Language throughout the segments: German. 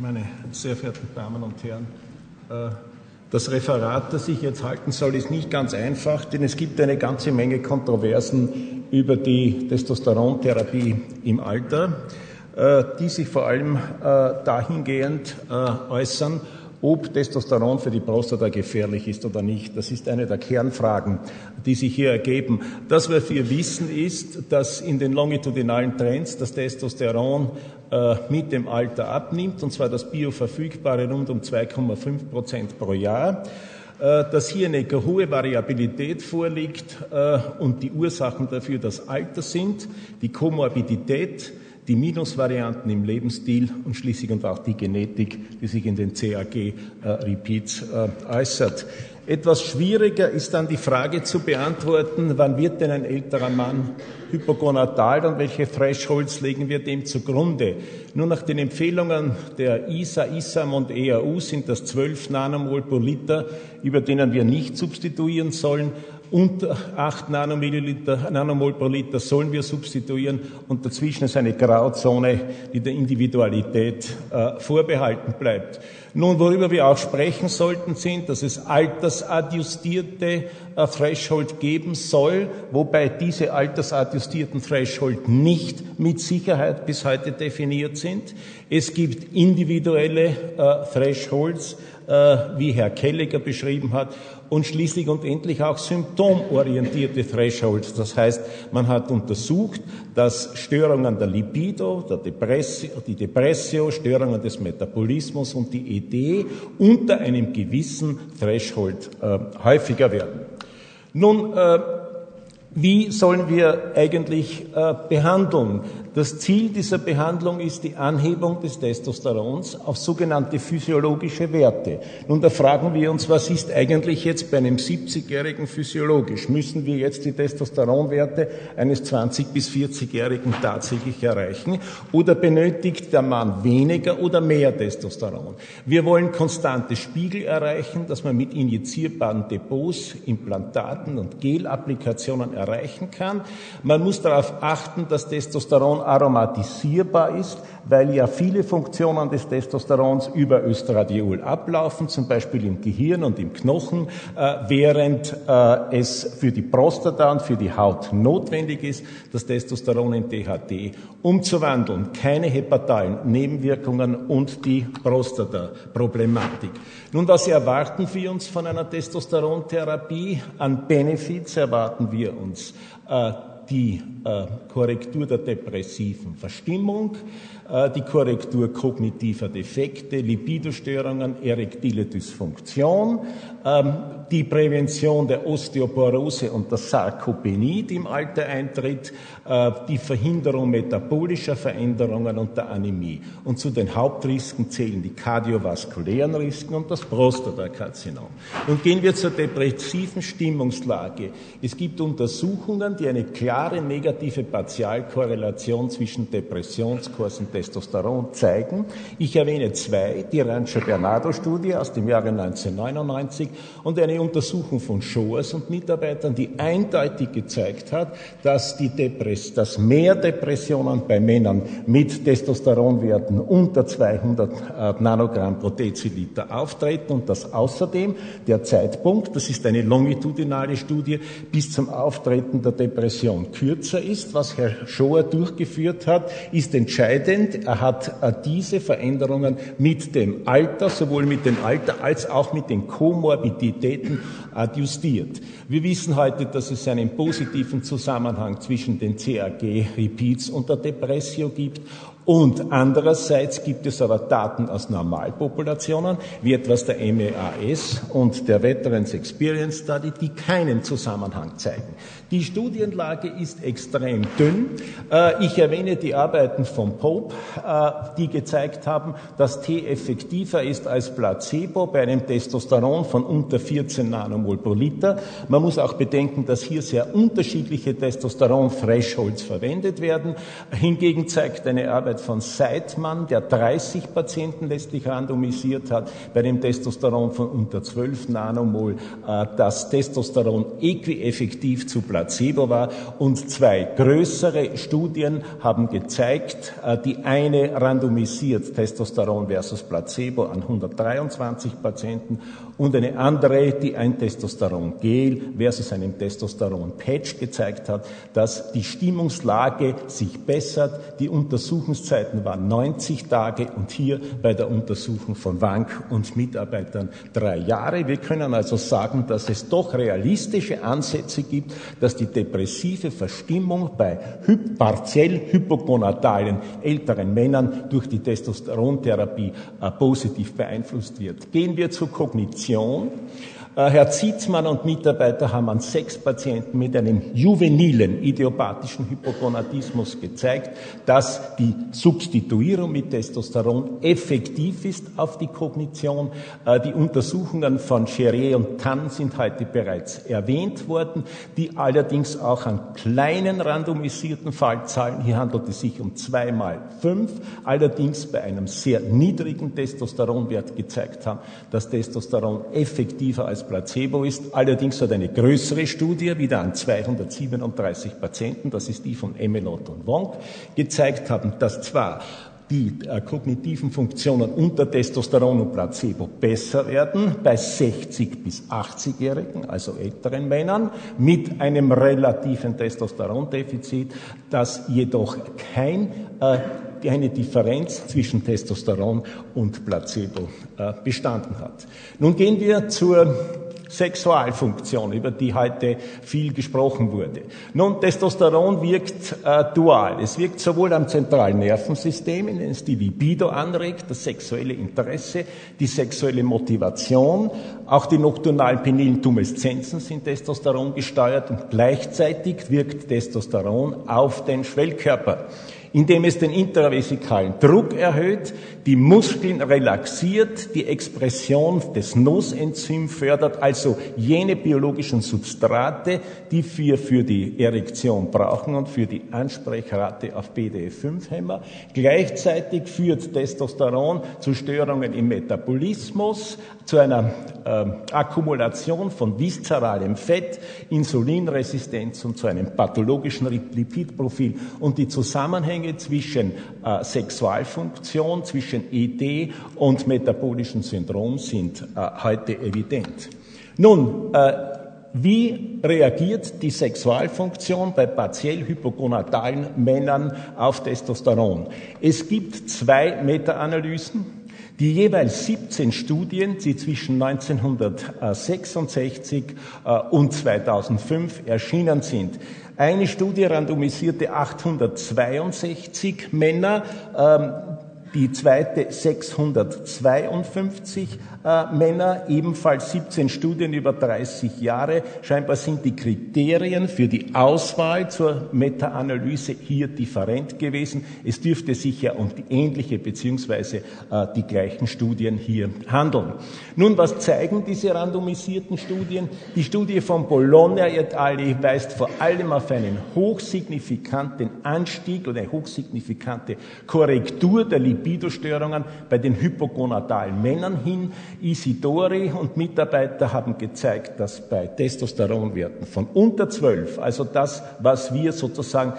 meine sehr verehrten Damen und Herren, äh, das Referat, das ich jetzt halten soll, ist nicht ganz einfach, denn es gibt eine ganze Menge Kontroversen über die Testosterontherapie im Alter, äh, die sich vor allem äh, dahingehend äußern, ob Testosteron für die Prostata gefährlich ist oder nicht. Das ist eine der Kernfragen, die sich hier ergeben. Das, was wir wissen, ist, dass in den longitudinalen Trends das Testosteron äh, mit dem Alter abnimmt, und zwar das bioverfügbare rund um 2,5 Prozent pro Jahr. Äh, dass hier eine hohe Variabilität vorliegt äh, und die Ursachen dafür das Alter sind, die Komorbidität, die Minusvarianten im Lebensstil und schließlich und auch die Genetik, die sich in den CAG-Repeats äh, äußert. Etwas schwieriger ist dann die Frage zu beantworten, wann wird denn ein älterer Mann hypogonatal und welche Thresholds legen wir dem zugrunde? Nur nach den Empfehlungen der ISA, ISAM und EAU sind das 12 Nanomol pro Liter, über denen wir nicht substituieren sollen unter 8 Nanomilliliter, Nanomol pro Liter sollen wir substituieren und dazwischen ist eine Grauzone, die der Individualität äh, vorbehalten bleibt. Nun, worüber wir auch sprechen sollten, sind, dass es altersadjustierte äh, Threshold geben soll, wobei diese altersadjustierten Threshold nicht mit Sicherheit bis heute definiert sind. Es gibt individuelle äh, Thresholds, äh, wie Herr Kelliger beschrieben hat, und schließlich und endlich auch symptomorientierte Thresholds. Das heißt, man hat untersucht, dass Störungen der Libido, der Depressio, die Depressio, Störungen des Metabolismus und die Idee unter einem gewissen Threshold äh, häufiger werden. Nun, äh, wie sollen wir eigentlich äh, behandeln? Das Ziel dieser Behandlung ist die Anhebung des Testosterons auf sogenannte physiologische Werte. Nun, da fragen wir uns, was ist eigentlich jetzt bei einem 70-Jährigen physiologisch? Müssen wir jetzt die Testosteronwerte eines 20- bis 40-Jährigen tatsächlich erreichen? Oder benötigt der Mann weniger oder mehr Testosteron? Wir wollen konstante Spiegel erreichen, dass man mit injizierbaren Depots, Implantaten und Gelapplikationen erreichen kann. Man muss darauf achten, dass Testosteron aromatisierbar ist, weil ja viele Funktionen des Testosterons über Östradiol ablaufen, zum Beispiel im Gehirn und im Knochen, äh, während äh, es für die Prostata und für die Haut notwendig ist, das Testosteron in THT umzuwandeln. Keine hepatalen Nebenwirkungen und die Prostata-Problematik. Nun, was erwarten wir uns von einer Testosterontherapie? An Benefits erwarten wir uns äh, die äh, Korrektur der depressiven Verstimmung, äh, die Korrektur kognitiver Defekte, Lipidostörungen, erektile Dysfunktion, ähm, die Prävention der Osteoporose und der Sarkopenie, die im Alter eintritt, äh, die Verhinderung metabolischer Veränderungen und der Anämie. Und zu den Hauptrisken zählen die kardiovaskulären Risiken und das Prostatakarzinom. Und gehen wir zur depressiven Stimmungslage. Es gibt Untersuchungen, die eine klare negative Partialkorrelation zwischen Depressionskurs und Testosteron zeigen. Ich erwähne zwei, die Rancho-Bernardo-Studie aus dem Jahre 1999 und eine Untersuchung von Schoers und Mitarbeitern, die eindeutig gezeigt hat, dass, die Depress dass mehr Depressionen bei Männern mit Testosteronwerten unter 200 äh, Nanogramm pro Deziliter auftreten und dass außerdem der Zeitpunkt, das ist eine longitudinale Studie, bis zum Auftreten der Depression kürzer ist. Was Herr Schoer durchgeführt hat, ist entscheidend. Er hat äh, diese Veränderungen mit dem Alter, sowohl mit dem Alter als auch mit den Komorbiditäten adjustiert. Wir wissen heute, dass es einen positiven Zusammenhang zwischen den CAG-Repeats und der Depressio gibt und andererseits gibt es aber Daten aus Normalpopulationen, wie etwas der MEAS und der Veterans Experience Study, die keinen Zusammenhang zeigen. Die Studienlage ist extrem dünn. Äh, ich erwähne die Arbeiten von Pope, äh, die gezeigt haben, dass T effektiver ist als Placebo bei einem Testosteron von unter 14 Nanomol pro Liter. Man muss auch bedenken, dass hier sehr unterschiedliche Testosteron-Thresholds verwendet werden. Hingegen zeigt eine Arbeit Arbeit von Seidmann, der 30 Patienten letztlich randomisiert hat, bei dem Testosteron von unter 12 Nanomol, äh, das Testosteron äquieffektiv zu Placebo war. Und zwei größere Studien haben gezeigt, äh, die eine randomisiert Testosteron versus Placebo an 123 Patienten und eine andere, die ein Testosteron-Gel versus einem Testosteron-Patch gezeigt hat, dass die Stimmungslage sich bessert. Die Untersuchungszeiten waren 90 Tage und hier bei der Untersuchung von Wank und Mitarbeitern drei Jahre. Wir können also sagen, dass es doch realistische Ansätze gibt, dass die depressive Verstimmung bei partiell hypogonadalen älteren Männern durch die Testosterontherapie äh, positiv beeinflusst wird. Gehen wir zur Kognition. Äh, Herr Zietzmann und Mitarbeiter haben an sechs Patienten mit einem juvenilen idiopathischen Hypogonadismus gezeigt, dass die Substituierung mit Testosteron effektiv ist auf die Kognition. Äh, die Untersuchungen von Cherier und Tann sind heute bereits erwähnt worden, die allerdings auch an kleinen randomisierten Fallzahlen, hier handelt es sich um zwei mal fünf, allerdings bei einem sehr niedrigen Testosteronwert gezeigt haben, dass Testosteron effektiver als Placebo ist. Allerdings hat eine größere Studie, wieder an 237 Patienten, das ist die von Emelot und Wong, gezeigt haben, dass zwar die äh, kognitiven Funktionen unter Testosteron und Placebo besser werden bei 60 bis 80-Jährigen, also älteren Männern, mit einem relativen Testosterondefizit, das jedoch kein äh, eine Differenz zwischen Testosteron und Placebo äh, bestanden hat. Nun gehen wir zur Sexualfunktion, über die heute viel gesprochen wurde. Nun, Testosteron wirkt äh, dual. Es wirkt sowohl am zentralen Nervensystem, in dem es die Libido anregt, das sexuelle Interesse, die sexuelle Motivation, auch die nocturnalen penilen Tumeszenzen sind Testosteron gesteuert und gleichzeitig wirkt Testosteron auf den Schwellkörper indem es den intravesikalen Druck erhöht, die Muskeln relaxiert, die Expression des NOS-Enzym fördert, also jene biologischen Substrate, die wir für die Erektion brauchen und für die Ansprechrate auf BDE5-Hämmer. Gleichzeitig führt Testosteron zu Störungen im Metabolismus, zu einer äh, Akkumulation von viszeralem Fett, Insulinresistenz und zu einem pathologischen Lipidprofil. Und die Zusammenhänge zwischen äh, Sexualfunktion, zwischen ED und metabolischem Syndrom sind äh, heute evident. Nun, äh, wie reagiert die Sexualfunktion bei partiell hypogonadalen Männern auf Testosteron? Es gibt zwei Meta-Analysen die jeweils 17 Studien, die zwischen 1966 äh, und 2005 erschienen sind. Eine Studie randomisierte 862 Männer, ähm, die zweite 652 äh, Männer, ebenfalls 17 Studien über 30 Jahre. Scheinbar sind die Kriterien für die Auswahl zur Meta-Analyse hier different gewesen. Es dürfte sich ja um die ähnliche beziehungsweise äh, die gleichen Studien hier handeln. Nun, was zeigen diese randomisierten Studien? Die Studie von Bologna et al. weist vor allem auf einen hochsignifikanten Anstieg oder eine hochsignifikante Korrektur der Libido-Störungen bei den hypogonadalen Männern hin. Isidori und Mitarbeiter haben gezeigt, dass bei Testosteronwerten von unter 12, also das, was wir sozusagen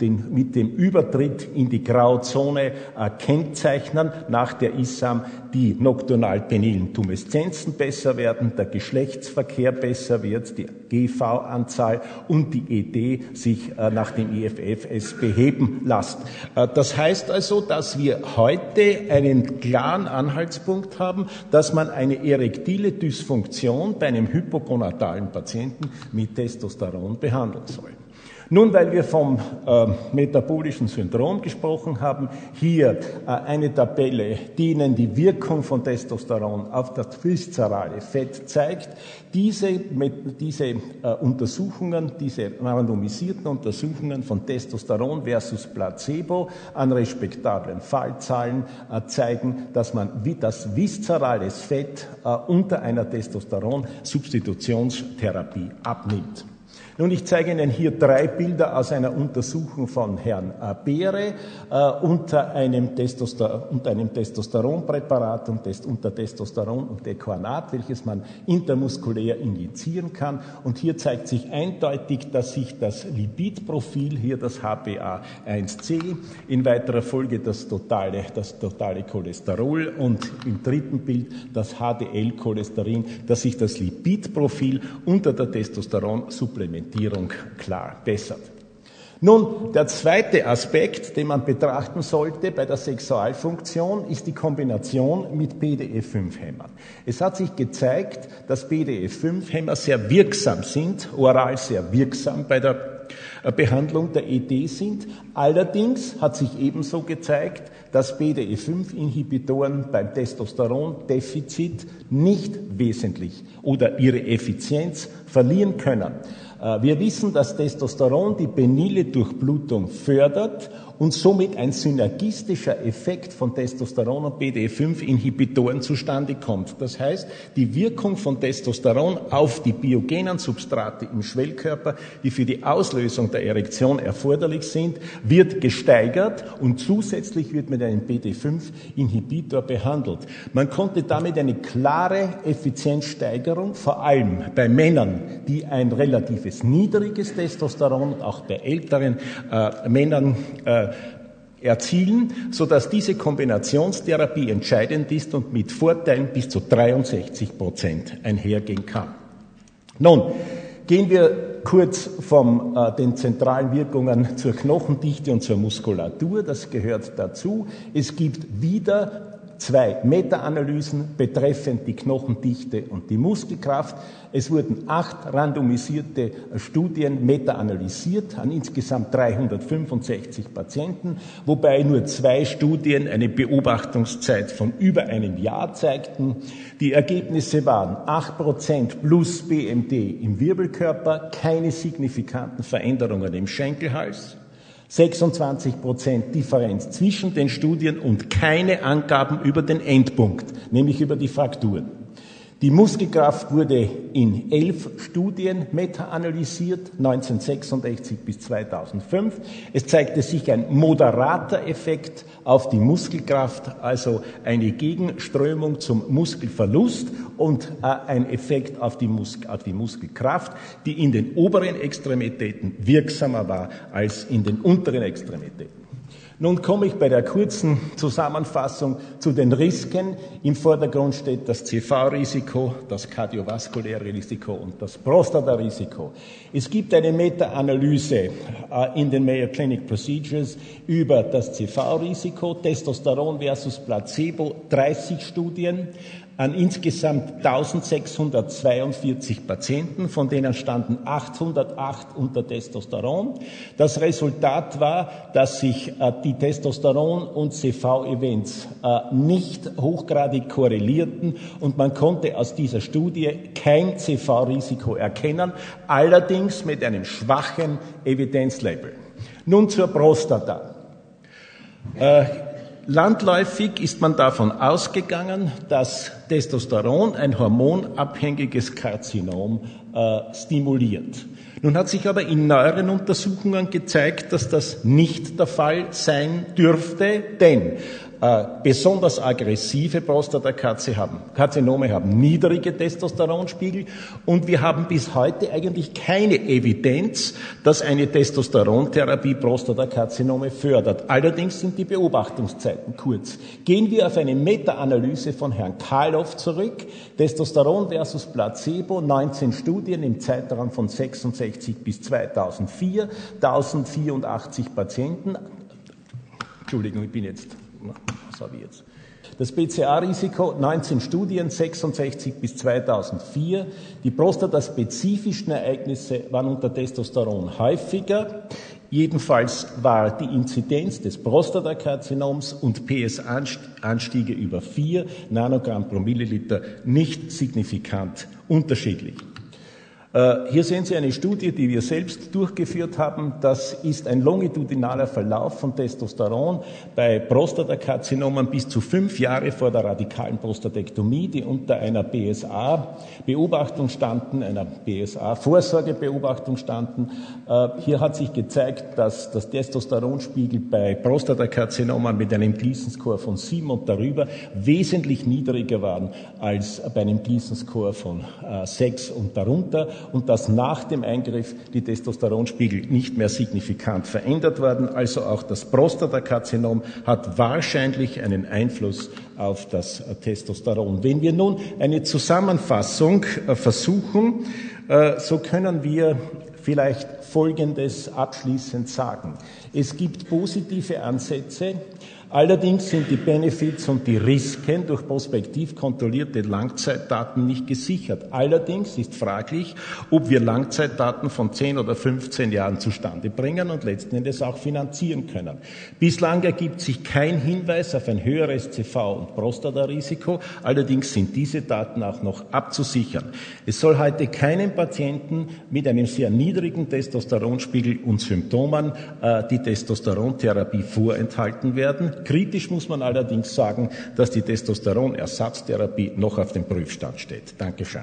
den, mit dem Übertritt in die Grauzone äh, kennzeichnen, nach der ISAM die nocturnal-penilen Tumeszenzen besser werden, der Geschlechtsverkehr besser wird, die GV-Anzahl und die ED sich äh, nach dem IFFS beheben lassen. Äh, das heißt also, dass wir heute einen klaren Anhaltspunkt haben, dass man eine erektile Dysfunktion bei einem hypogonadalen Patienten mit Testosteron behandeln soll. Nun, weil wir vom äh, metabolischen Syndrom gesprochen haben, hier äh, eine Tabelle, die Ihnen die Wirkung von Testosteron auf das viszerale Fett zeigt. Diese, mit, diese äh, Untersuchungen, diese randomisierten Untersuchungen von Testosteron versus Placebo an respektablen Fallzahlen äh, zeigen, dass man wie das viszerales Fett äh, unter einer Testosteron-Substitutionstherapie abnimmt. Nun, ich zeige Ihnen hier drei Bilder aus einer Untersuchung von Herrn Beere äh, unter, einem Testoster unter einem Testosteronpräparat und Test unter Testosteron und Dequanat, welches man intermuskulär injizieren kann. Und hier zeigt sich eindeutig, dass sich das Lipidprofil, hier das HbA1c, in weiterer Folge das totale, das totale Cholesterol und im dritten Bild das HDL-Cholesterin, dass sich das Lipidprofil unter der Testosteronsupplementierung Orientierung klar bessert. Nun, der zweite Aspekt, den man betrachten sollte bei der Sexualfunktion, ist die Kombination mit BDE5-Hämmern. Es hat sich gezeigt, dass BDE5-Hämmer sehr wirksam sind, oral sehr wirksam bei der äh, Behandlung der ED sind. Allerdings hat sich ebenso gezeigt, dass BDE5-Inhibitoren beim Testosterondefizit nicht wesentlich oder ihre Effizienz verlieren können. Äh, wir wissen, dass Testosteron die penile Durchblutung fördert und somit ein synergistischer Effekt von Testosteron und BDE5-Inhibitoren zustande kommt. Das heißt, die Wirkung von Testosteron auf die biogenen Substrate im Schwellkörper, die für die Auslösung der Erektion erforderlich sind, wird gesteigert und zusätzlich wird mit einem BD5-Inhibitor behandelt. Man konnte damit eine klare Effizienzsteigerung, vor allem bei Männern, die ein relatives niedriges Testosteron, auch bei älteren äh, Männern, äh, erzielen, sodass diese Kombinationstherapie entscheidend ist und mit Vorteilen bis zu 63 Prozent einhergehen kann. Nun, gehen wir kurz von äh, den zentralen Wirkungen zur Knochendichte und zur Muskulatur. Das gehört dazu. Es gibt wieder zwei Meta-Analysen betreffend die Knochendichte und die Muskelkraft. Es wurden acht randomisierte Studien meta-analysiert an insgesamt 365 Patienten, wobei nur zwei Studien eine Beobachtungszeit von über einem Jahr zeigten. Die Ergebnisse waren 8% plus BMD im Wirbelkörper, keine signifikanten Veränderungen im Schenkelhals, 26 Prozent Differenz zwischen den Studien und keine Angaben über den Endpunkt, nämlich über die Frakturen. Die Muskelkraft wurde in elf Studien meta-analysiert, 1966 bis 2005. Es zeigte sich ein moderater Effekt auf die Muskelkraft, also eine Gegenströmung zum Muskelverlust und äh, ein Effekt auf die, Mus auf die Muskelkraft, die in den oberen Extremitäten wirksamer war als in den unteren Extremitäten. Nun komme ich bei der kurzen Zusammenfassung zu den Risiken. Im Vordergrund steht das CV-Risiko, das kardiovaskuläre Risiko und das Prostata-Risiko. Es gibt eine Meta-Analyse äh, in den Mayo Clinic Procedures über das CV-Risiko, Testosteron versus Placebo, 30 Studien, an insgesamt 1642 Patienten, von denen standen 808 unter Testosteron. Das Resultat war, dass sich äh, die Testosteron- und CV-Events äh, nicht hochgradig korrelierten und man konnte aus dieser Studie kein CV-Risiko erkennen, allerdings mit einem schwachen Evidenzlabel. Nun zur Prostata. Äh, Landläufig ist man davon ausgegangen, dass Testosteron ein hormonabhängiges Karzinom äh, stimuliert. Nun hat sich aber in neueren Untersuchungen gezeigt, dass das nicht der Fall sein dürfte, denn äh, besonders aggressive Prostatakarzinome haben niedrige Testosteronspiegel und wir haben bis heute eigentlich keine Evidenz, dass eine Testosterontherapie Prostatakarzinome fördert. Allerdings sind die Beobachtungszeiten kurz. Gehen wir auf eine Meta-Analyse von Herrn Karloff zurück. Testosteron versus Placebo, 19 Studien im Zeitraum von 66 bis 2004, 1084 Patienten. Entschuldigung, ich bin jetzt was habe ich jetzt? Das BCA-Risiko 19 Studien 66 bis 2004. Die prostataspezifischen Ereignisse waren unter Testosteron häufiger. Jedenfalls war die Inzidenz des Prostatakarzinoms und PS-Anstiege über 4 Nanogramm pro Milliliter nicht signifikant unterschiedlich. Äh, hier sehen Sie eine Studie, die wir selbst durchgeführt haben. Das ist ein longitudinaler Verlauf von Testosteron bei Prostatakarzinomen bis zu fünf Jahre vor der radikalen Prostatektomie, die unter einer BSA-Beobachtung standen, einer BSA-Vorsorgebeobachtung standen. Äh, hier hat sich gezeigt, dass das Testosteronspiegel bei Prostatakarzinomen mit einem Gleason-Score von sieben und darüber wesentlich niedriger waren als bei einem Gleason-Score von äh, sechs und darunter und dass nach dem Eingriff die Testosteronspiegel nicht mehr signifikant verändert werden. Also auch das Prostatakarzinom hat wahrscheinlich einen Einfluss auf das Testosteron. Wenn wir nun eine Zusammenfassung äh, versuchen, äh, so können wir vielleicht Folgendes abschließend sagen. Es gibt positive Ansätze, Allerdings sind die Benefits und die Risiken durch prospektiv kontrollierte Langzeitdaten nicht gesichert. Allerdings ist fraglich, ob wir Langzeitdaten von 10 oder 15 Jahren zustande bringen und letzten Endes auch finanzieren können. Bislang ergibt sich kein Hinweis auf ein höheres CV- und Prostatarisiko. Allerdings sind diese Daten auch noch abzusichern. Es soll heute keinem Patienten mit einem sehr niedrigen Testosteronspiegel und Symptomen äh, die Testosterontherapie vorenthalten werden. Kritisch muss man allerdings sagen, dass die Testosteronersatztherapie noch auf dem Prüfstand steht. Dankeschön.